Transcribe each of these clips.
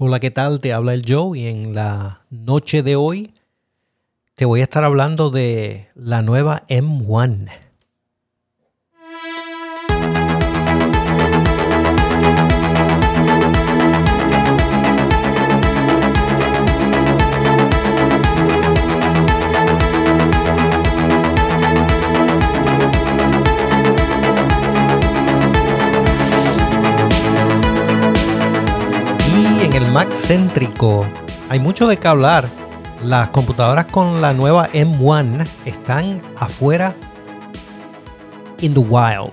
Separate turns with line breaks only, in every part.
Hola, ¿qué tal? Te habla el Joe y en la noche de hoy te voy a estar hablando de la nueva M1. El Mac céntrico hay mucho de qué hablar. Las computadoras con la nueva M1 están afuera in the wild.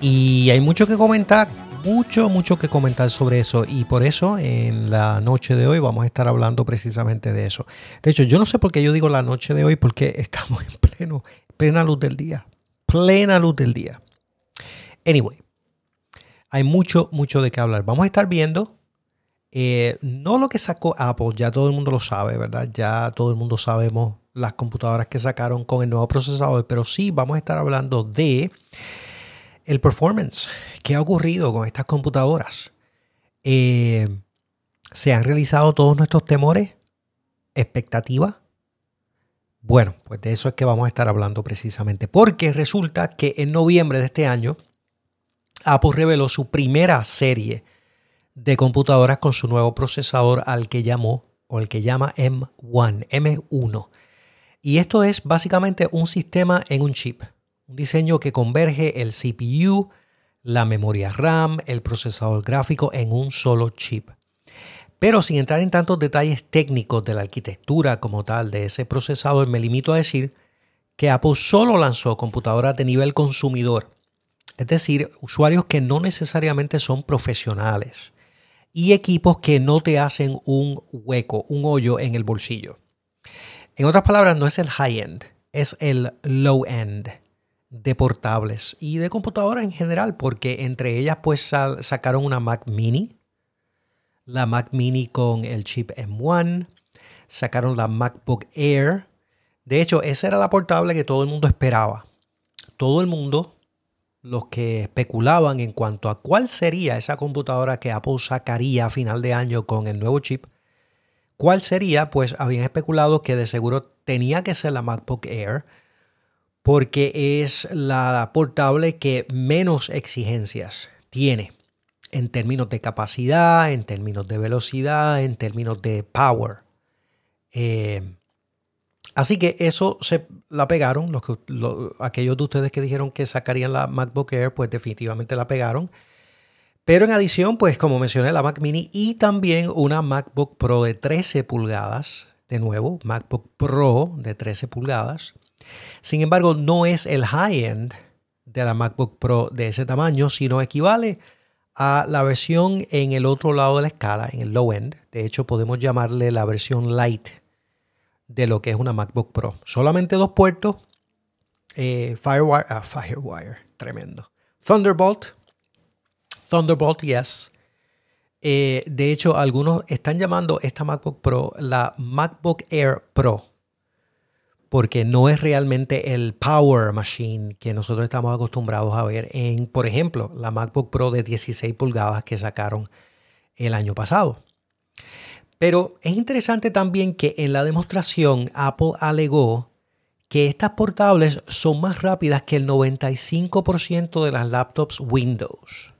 Y hay mucho que comentar, mucho, mucho que comentar sobre eso. Y por eso en la noche de hoy vamos a estar hablando precisamente de eso. De hecho, yo no sé por qué yo digo la noche de hoy, porque estamos en pleno, plena luz del día. Plena luz del día. Anyway, hay mucho, mucho de qué hablar. Vamos a estar viendo eh, no lo que sacó Apple, ya todo el mundo lo sabe, ¿verdad? Ya todo el mundo sabemos las computadoras que sacaron con el nuevo procesador, pero sí vamos a estar hablando de el performance. ¿Qué ha ocurrido con estas computadoras? Eh, ¿Se han realizado todos nuestros temores? ¿Expectativas? Bueno, pues de eso es que vamos a estar hablando precisamente, porque resulta que en noviembre de este año Apple reveló su primera serie de computadoras con su nuevo procesador al que llamó o el que llama M1, M1. Y esto es básicamente un sistema en un chip, un diseño que converge el CPU, la memoria RAM, el procesador gráfico en un solo chip. Pero sin entrar en tantos detalles técnicos de la arquitectura como tal de ese procesador, me limito a decir que Apple solo lanzó computadoras de nivel consumidor es decir, usuarios que no necesariamente son profesionales y equipos que no te hacen un hueco, un hoyo en el bolsillo. En otras palabras, no es el high-end, es el low-end de portables y de computadoras en general, porque entre ellas pues sacaron una Mac mini, la Mac mini con el chip M1, sacaron la MacBook Air. De hecho, esa era la portable que todo el mundo esperaba. Todo el mundo los que especulaban en cuanto a cuál sería esa computadora que Apple sacaría a final de año con el nuevo chip, cuál sería, pues habían especulado que de seguro tenía que ser la MacBook Air, porque es la portable que menos exigencias tiene en términos de capacidad, en términos de velocidad, en términos de power. Eh, Así que eso se la pegaron. Los, aquellos de ustedes que dijeron que sacarían la MacBook Air, pues definitivamente la pegaron. Pero en adición, pues como mencioné, la Mac Mini y también una MacBook Pro de 13 pulgadas. De nuevo, MacBook Pro de 13 pulgadas. Sin embargo, no es el high-end de la MacBook Pro de ese tamaño, sino equivale a la versión en el otro lado de la escala, en el low-end. De hecho, podemos llamarle la versión light de lo que es una MacBook Pro. Solamente dos puertos. Eh, Firewire, ah, Firewire, tremendo. Thunderbolt. Thunderbolt, yes. Eh, de hecho, algunos están llamando esta MacBook Pro la MacBook Air Pro. Porque no es realmente el Power Machine que nosotros estamos acostumbrados a ver en, por ejemplo, la MacBook Pro de 16 pulgadas que sacaron el año pasado. Pero es interesante también que en la demostración Apple alegó que estas portables son más rápidas que el 95% de las laptops Windows.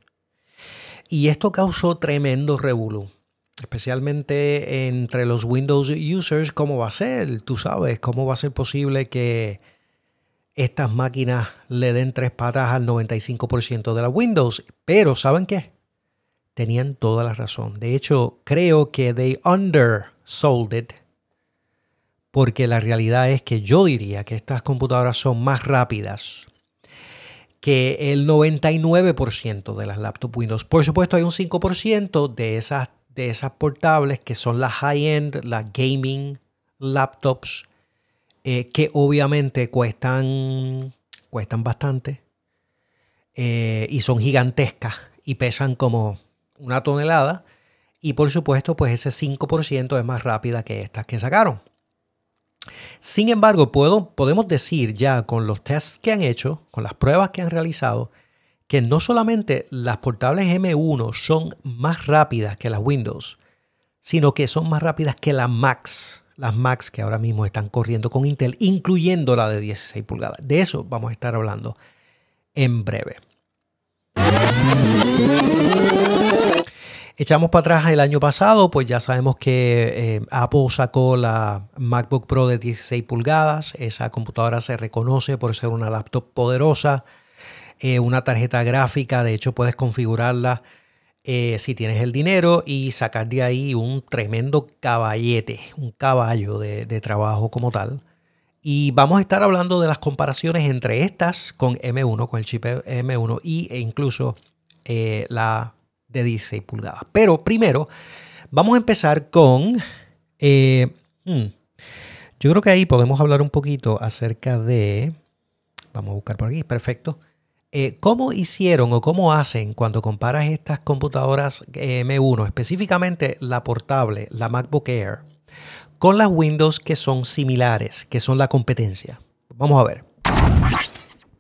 Y esto causó tremendo revuelo, especialmente entre los Windows users, ¿cómo va a ser? Tú sabes, ¿cómo va a ser posible que estas máquinas le den tres patas al 95% de las Windows? Pero ¿saben qué? Tenían toda la razón. De hecho, creo que they undersold it porque la realidad es que yo diría que estas computadoras son más rápidas que el 99% de las laptops Windows. Por supuesto, hay un 5% de esas, de esas portables que son las high-end, las gaming laptops, eh, que obviamente cuestan, cuestan bastante eh, y son gigantescas y pesan como una tonelada. Y por supuesto, pues ese 5% es más rápida que estas que sacaron. Sin embargo, puedo, podemos decir ya con los tests que han hecho, con las pruebas que han realizado, que no solamente las portables M1 son más rápidas que las Windows, sino que son más rápidas que las Macs, las Macs que ahora mismo están corriendo con Intel, incluyendo la de 16 pulgadas. De eso vamos a estar hablando en breve. Echamos para atrás el año pasado, pues ya sabemos que eh, Apple sacó la MacBook Pro de 16 pulgadas. Esa computadora se reconoce por ser una laptop poderosa, eh, una tarjeta gráfica, de hecho puedes configurarla eh, si tienes el dinero y sacar de ahí un tremendo caballete, un caballo de, trabajo como tal. Y vamos a estar hablando de las comparaciones entre estas con M1, con el chip M1 y, e incluso la de 16 pulgadas. Pero primero, vamos a empezar con... Hmm, yo creo que ahí podemos hablar un poquito acerca de... Vamos a buscar por aquí, perfecto. Eh, ¿Cómo hicieron o cómo hacen cuando comparas estas computadoras eh, M1, específicamente la portable, la MacBook Air, con las Windows que son similares, que son la competencia? Vamos a ver.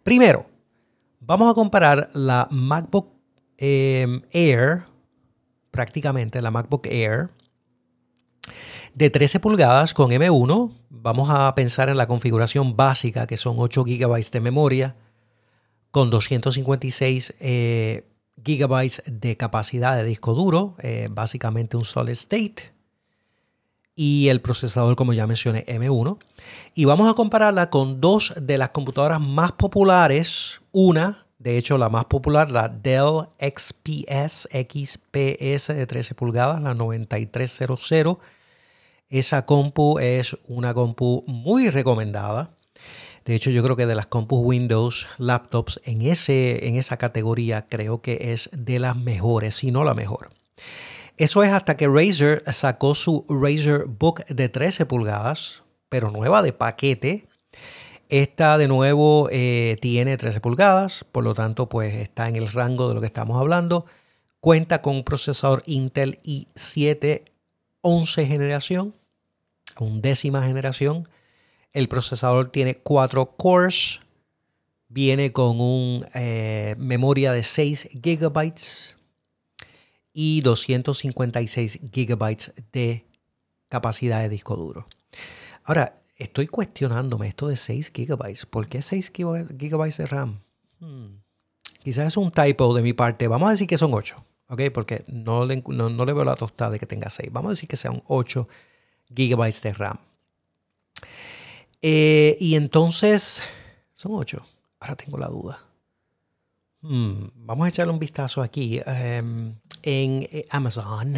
Primero, vamos a comparar la MacBook em, Air, prácticamente la MacBook Air, de 13 pulgadas con M1. Vamos a pensar en la configuración básica, que son 8 GB de memoria con 256 eh, gigabytes de capacidad de disco duro, eh, básicamente un solid state. Y el procesador, como ya mencioné, M1. Y vamos a compararla con dos de las computadoras más populares. Una, de hecho, la más popular, la Dell XPS, XPS de 13 pulgadas, la 9300. Esa compu es una compu muy recomendada. De hecho, yo creo que de las compus Windows laptops en, ese, en esa categoría creo que es de las mejores, si no la mejor. Eso es hasta que Razer sacó su Razer Book de 13 pulgadas, pero nueva de paquete. Esta de nuevo eh, tiene 13 pulgadas, por lo tanto pues está en el rango de lo que estamos hablando. Cuenta con un procesador Intel i7 11 generación, undécima generación el procesador tiene 4 cores. Viene con una eh, memoria de 6 GB y 256 GB de capacidad de disco duro. Ahora, estoy cuestionándome esto de 6 GB. ¿Por qué 6 GB de RAM? Hmm. Quizás es un typo de mi parte. Vamos a decir que son 8, ¿ok? Porque no le, no le veo la tostada de que tenga 6. Vamos a decir que sean 8 GB de RAM. Eh, y entonces, son ocho. Ahora tengo la duda. Hmm, vamos a echarle un vistazo aquí em, en eh, Amazon.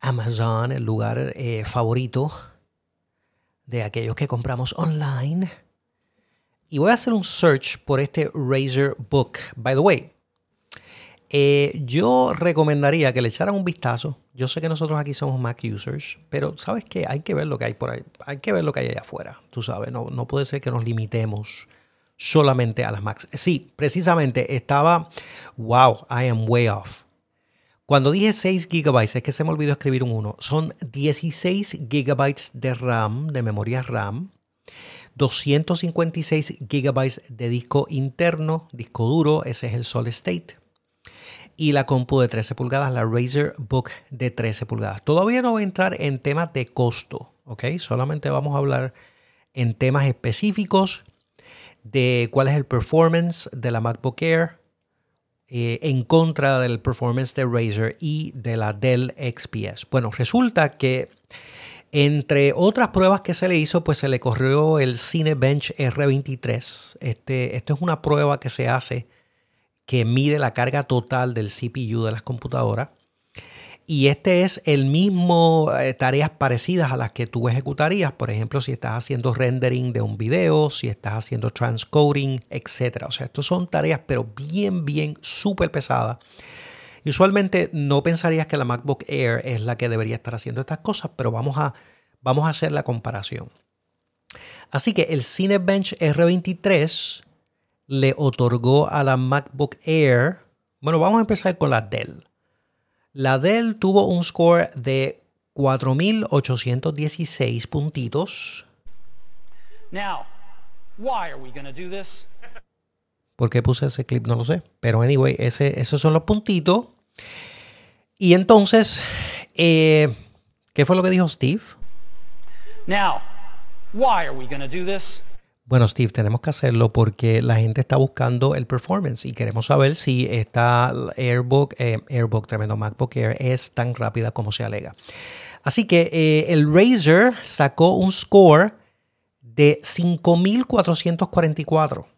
Amazon, el lugar eh, favorito de aquellos que compramos online. Y voy a hacer un search por este Razer Book. By the way, eh, yo recomendaría que le echaran un vistazo. Yo sé que nosotros aquí somos Mac users, pero sabes que hay que ver lo que hay por ahí. Hay que ver lo que hay allá afuera. Tú sabes, no, no puede ser que nos limitemos solamente a las Macs. Sí, precisamente estaba, wow, I am way off. Cuando dije 6 GB, es que se me olvidó escribir un 1. Son 16 GB de RAM, de memoria RAM. 256 GB de disco interno, disco duro, ese es el solid state y la compu de 13 pulgadas, la Razer Book de 13 pulgadas. Todavía no voy a entrar en temas de costo, ¿ok? Solamente vamos a hablar en temas específicos de cuál es el performance de la MacBook Air eh, en contra del performance de Razer y de la Dell XPS. Bueno, resulta que entre otras pruebas que se le hizo, pues se le corrió el Cinebench R23. Este, esto es una prueba que se hace que mide la carga total del CPU de las computadoras. Y este es el mismo eh, tareas parecidas a las que tú ejecutarías, por ejemplo, si estás haciendo rendering de un video, si estás haciendo transcoding, etc. O sea, estas son tareas, pero bien, bien, súper pesadas. Usualmente no pensarías que la MacBook Air es la que debería estar haciendo estas cosas, pero vamos a, vamos a hacer la comparación. Así que el Cinebench R23 le otorgó a la MacBook Air. Bueno, vamos a empezar con la Dell. La Dell tuvo un score de 4.816 puntitos.
Now, why are we do this?
¿Por qué puse ese clip? No lo sé. Pero anyway, ese, esos son los puntitos. Y entonces, eh, ¿qué fue lo que dijo Steve?
Now, why are we to do this?
Bueno, Steve, tenemos que hacerlo porque la gente está buscando el performance y queremos saber si esta Airbook, eh, Airbook, tremendo MacBook Air, es tan rápida como se alega. Así que eh, el Razer sacó un score de 5444.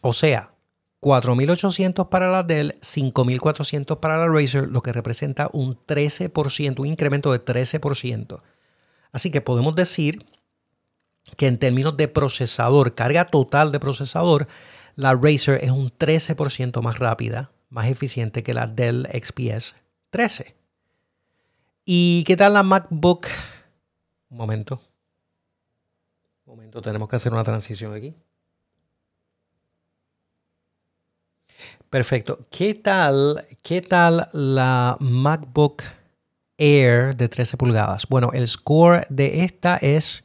O sea, 4.800 para la Dell, 5.400 para la Razer, lo que representa un 13%, un incremento de 13%. Así que podemos decir que en términos de procesador, carga total de procesador, la Razer es un 13% más rápida, más eficiente que la Dell XPS 13. ¿Y qué tal la MacBook? Un momento. Un momento, tenemos que hacer una transición aquí. Perfecto. ¿Qué tal, qué tal la MacBook Air de 13 pulgadas? Bueno, el score de esta es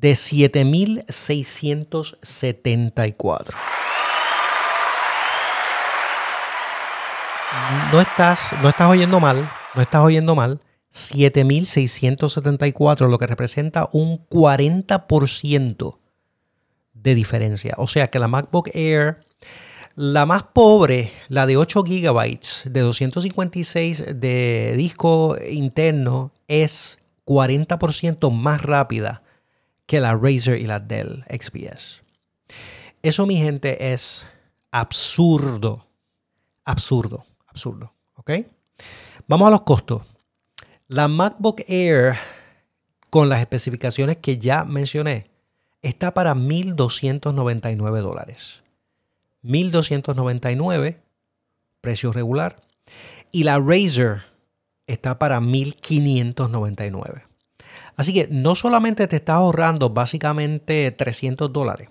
de 7674. No estás, oyendo mal, no estás oyendo mal. 7674, lo que representa un 40% de diferencia. O sea que la MacBook Air, la más pobre, la de 8 GB de 256 de disco interno, es 40% más rápida que la Razer y la Dell XPS. Eso, mi gente, es absurdo. Absurdo, absurdo. ¿Ok? Vamos a los costos. La MacBook Air, con las especificaciones que ya mencioné, está para 1.299 dólares. 1.299, precio regular. Y la Razer está para 1.599. Así que no solamente te estás ahorrando básicamente 300 dólares,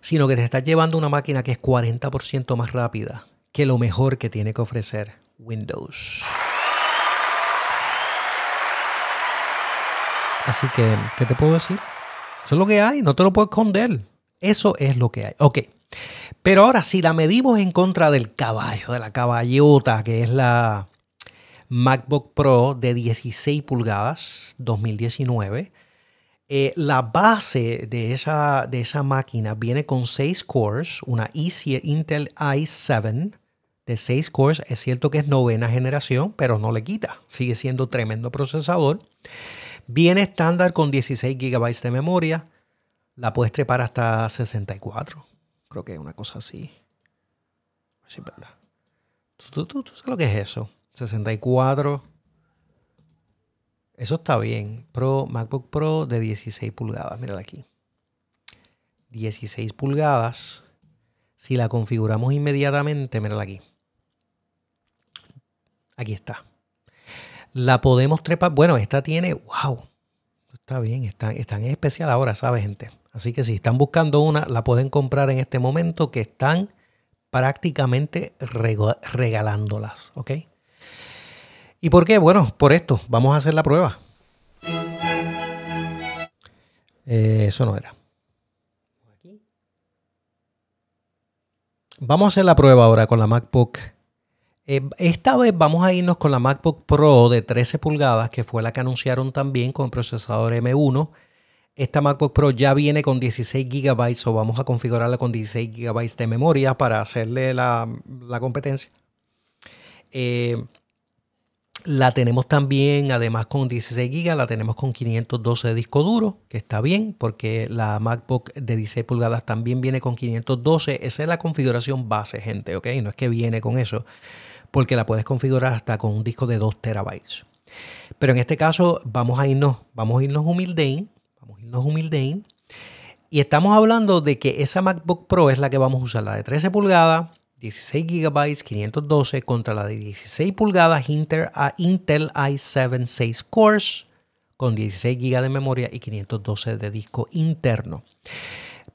sino que te estás llevando una máquina que es 40% más rápida que lo mejor que tiene que ofrecer Windows. Así que, ¿qué te puedo decir? Eso es lo que hay, no te lo puedo esconder. Eso es lo que hay. Ok. Pero ahora, si la medimos en contra del caballo, de la caballota, que es la, MacBook Pro de 16 pulgadas 2019. Eh, la base de esa, de esa máquina viene con 6 cores, una Intel i7 de 6 cores. Es cierto que es novena generación, pero no le quita. Sigue siendo tremendo procesador. Viene estándar con 16 GB de memoria. La puedes trepar hasta 64. Creo que es una cosa así. A verdad. ¿Tú, tú sabes lo que es eso? 64. Eso está bien. Pro, MacBook Pro de 16 pulgadas. Mírala aquí. 16 pulgadas. Si la configuramos inmediatamente, mírala aquí. Aquí está. La podemos trepar. Bueno, esta tiene. ¡Wow! Está bien. Está, está en especial ahora, ¿sabes, gente? Así que si están buscando una, la pueden comprar en este momento que están prácticamente regalándolas. ¿Ok? ¿Y por qué? Bueno, por esto. Vamos a hacer la prueba. Eh, eso no era. Vamos a hacer la prueba ahora con la MacBook. Eh, esta vez vamos a irnos con la MacBook Pro de 13 pulgadas, que fue la que anunciaron también con procesador M1. Esta MacBook Pro ya viene con 16 GB o vamos a configurarla con 16 GB de memoria para hacerle la, la competencia. Eh, la tenemos también, además con 16 GB, la tenemos con 512 de disco duro, que está bien, porque la MacBook de 16 pulgadas también viene con 512. Esa es la configuración base, gente, ¿ok? No es que viene con eso, porque la puedes configurar hasta con un disco de 2 terabytes. Pero en este caso vamos a irnos, vamos a irnos humildein, vamos a irnos humildein. Y estamos hablando de que esa MacBook Pro es la que vamos a usar, la de 13 pulgadas, 16 GB 512 contra la de 16 pulgadas Intel, Intel i7 6 cores con 16 GB de memoria y 512 de disco interno.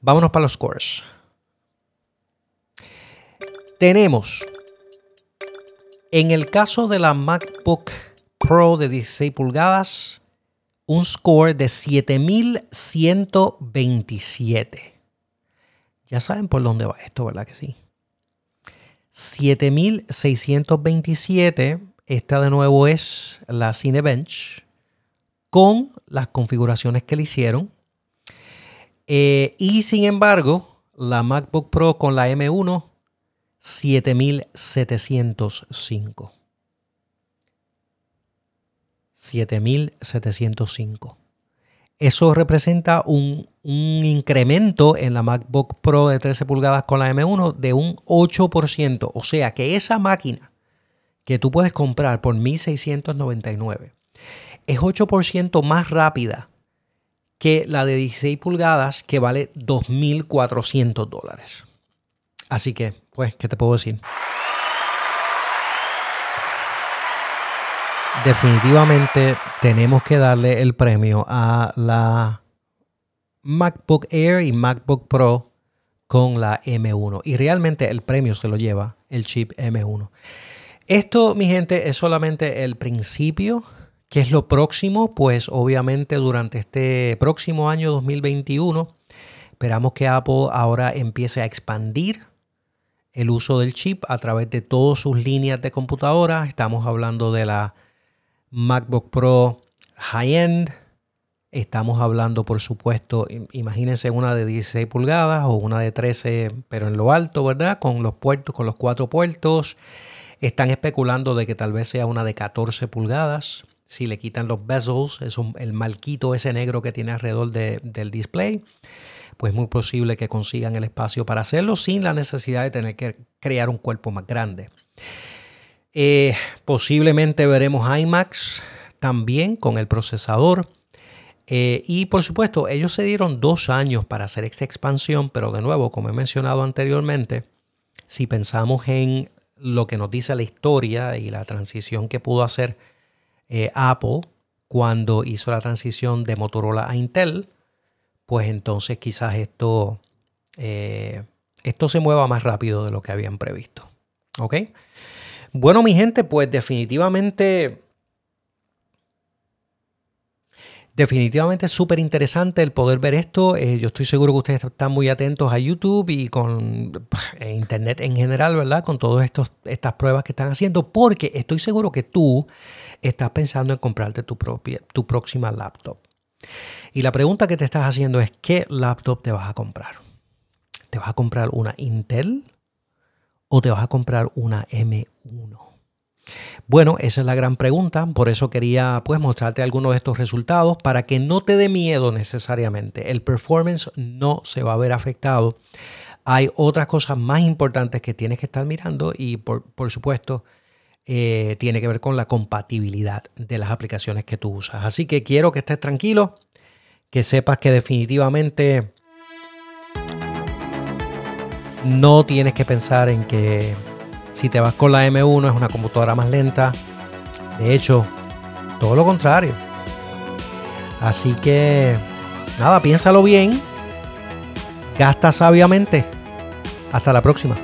Vámonos para los cores. Tenemos en el caso de la MacBook Pro de 16 pulgadas un score de 7127 Ya saben por dónde va esto, ¿verdad que sí? 7627, esta de nuevo es la Cinebench con las configuraciones que le hicieron. Eh, y sin embargo, la MacBook Pro con la M1, 7705. 7705. Eso representa un, incremento en la MacBook Pro de 13 pulgadas con la M1 de un 8%. O sea que esa máquina que tú puedes comprar por 1699 es 8% más rápida que la de 16 pulgadas que vale 2.400 dólares. Así que, pues, ¿qué te puedo decir? definitivamente tenemos que darle el premio a la MacBook Air y MacBook Pro con la M1. Y realmente el premio se lo lleva el chip M1. Esto, mi gente, es solamente el principio. ¿Qué es lo próximo? Pues obviamente durante este próximo año 2021 esperamos que Apple ahora empiece a expandir el uso del chip a través de todas sus líneas de computadora. Estamos hablando de la MacBook Pro high-end. Estamos hablando, por supuesto, imagínense una de 16 pulgadas o una de 13, pero en lo alto, ¿verdad? Con los puertos, con los cuatro puertos. Están especulando de que tal vez sea una de 14 pulgadas. Si le quitan los bezels, es el malquito ese negro que tiene alrededor del display, pues es muy posible que consigan el espacio para hacerlo sin la necesidad de tener que crear un cuerpo más grande. Eh, posiblemente veremos IMAX también con el procesador. Eh, y por supuesto, ellos se dieron dos años para hacer esta expansión, pero de nuevo, como he mencionado anteriormente, si pensamos en lo que nos dice la historia y la transición que pudo hacer eh, Apple cuando hizo la transición de Motorola a Intel, pues entonces quizás esto, esto se mueva más rápido de lo que habían previsto. ¿Ok? Bueno, mi gente, pues definitivamente... Definitivamente es súper interesante el poder ver esto. Eh, yo estoy seguro que ustedes están muy atentos a YouTube y con Internet en general, ¿verdad? Con todas estas pruebas que están haciendo, porque estoy seguro que tú estás pensando en comprarte tu, propia, tu próxima laptop. Y la pregunta que te estás haciendo es, ¿qué laptop te vas a comprar? ¿Te vas a comprar una Intel? o te vas a comprar una M1? Bueno, esa es la gran pregunta, por eso quería pues mostrarte algunos de estos resultados para que no te dé miedo necesariamente. El performance no se va a ver afectado. Hay otras cosas más importantes que tienes que estar mirando y por, supuesto eh, tiene que ver con la compatibilidad de las aplicaciones que tú usas. Así que quiero que estés tranquilo, que sepas que definitivamente no tienes que pensar en que si te vas con la M1 es una computadora más lenta. De hecho, todo lo contrario. Así que, nada, piénsalo bien. Gasta sabiamente. Hasta la próxima.